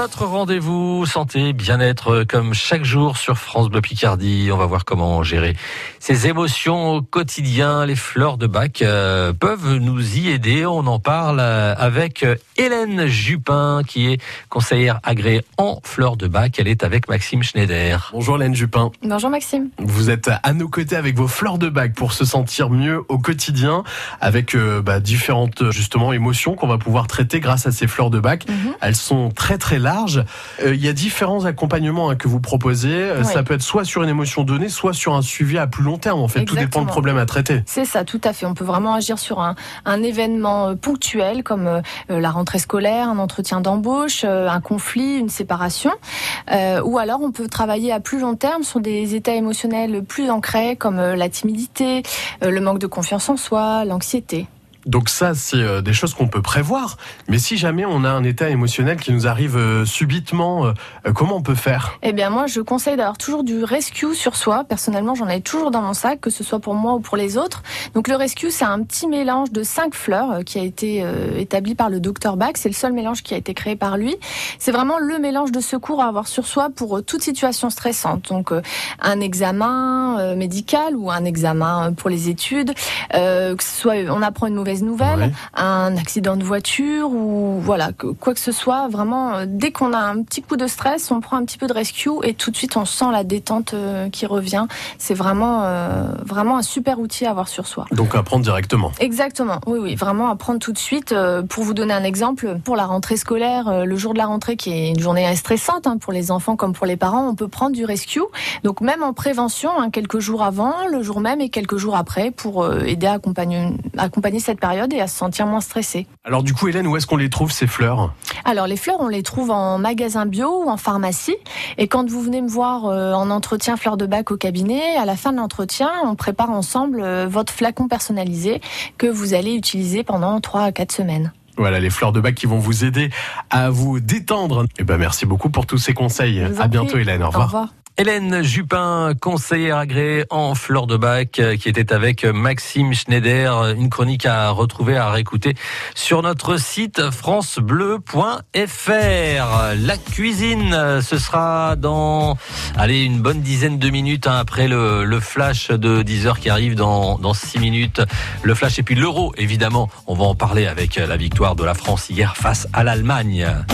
Notre rendez-vous santé, bien-être, comme chaque jour sur France Bleu Picardie. On va voir comment gérer ces émotions au quotidien. Les fleurs de bac euh, peuvent nous y aider. On en parle euh, avec Hélène Jupin, qui est conseillère agréée en fleurs de bac. Elle est avec Maxime Schneider. Bonjour Hélène Jupin. Bonjour Maxime. Vous êtes à nos côtés avec vos fleurs de bac pour se sentir mieux au quotidien, avec euh, bah, différentes justement émotions qu'on va pouvoir traiter grâce à ces fleurs de bac. Mhm. Elles sont très très larges. Euh, Il y a différents accompagnements hein, que vous proposez. Euh, Oui. Ça peut être soit sur une émotion donnée, soit sur un suivi à plus long terme. En fait, tout dépend du problème à traiter. C'est ça, tout à fait. On peut vraiment agir sur un, un événement euh, ponctuel comme euh, la rentrée scolaire, un entretien d'embauche, un conflit, une séparation. Ou alors on peut travailler à plus long terme sur des états émotionnels plus ancrés comme la timidité, le manque de confiance en soi, l'anxiété. Donc ça, c'est euh, des choses qu'on peut prévoir. Mais si jamais on a un état émotionnel qui nous arrive euh, subitement, euh, comment on peut faire? Eh bien, moi, je conseille d'avoir toujours du rescue sur soi. Personnellement, j'en ai toujours dans mon sac, que ce soit pour moi ou pour les autres. Donc, le rescue, c'est un petit mélange de cinq fleurs qui a été établi par le docteur Bach. C'est le seul mélange qui a été créé par lui. C'est vraiment le mélange de secours à avoir sur soi pour toute situation stressante. Donc, un examen médical ou un examen pour les études, que ce soit on apprend une mauvaise nouvelle, Ouais. un accident de voiture ou voilà que, quoi que ce soit. Vraiment, euh, dès qu'on a un petit coup de stress, on prend un petit peu de rescue et tout de suite on sent la détente euh, qui revient. C'est vraiment euh, vraiment un super outil à avoir sur soi. Donc apprendre directement. Exactement, oui, oui, vraiment apprendre tout de suite. Pour vous donner un exemple, pour la rentrée scolaire, le jour de la rentrée qui est une journée stressante hein, pour les enfants comme pour les parents, on peut prendre du rescue. Donc même en prévention, hein, quelques jours avant, le jour même et quelques jours après, pour aider à accompagner, accompagner cette période et à se sentir moins stressé. Alors du coup, Hélène, où est-ce qu'on les trouve ces fleurs? Alors les fleurs, on les trouve en magasin bio ou en pharmacie. Et quand vous venez me voir euh, en entretien fleurs de bac au cabinet, à la fin de l'entretien, on prépare ensemble euh, votre flacon personnalisé que vous allez utiliser pendant 3 à 4 semaines. Voilà, les fleurs de bac qui vont vous aider à vous détendre. Et ben merci beaucoup pour tous ces conseils. Vous À bientôt, prie. Hélène. Au Au revoir. Hélène Jupin, conseillère agréée en fleurs de bac, euh, qui était avec Maxime Schneider. Une chronique à retrouver, à réécouter sur notre site francebleu.fr. La cuisine, euh, ce sera dans, allez, une bonne dizaine de minutes hein, après le, le flash de 10 heures qui arrive dans, dans 6 minutes. Le flash et puis l'euro, évidemment. On va en parler avec la victoire de la France hier face à l'Allemagne.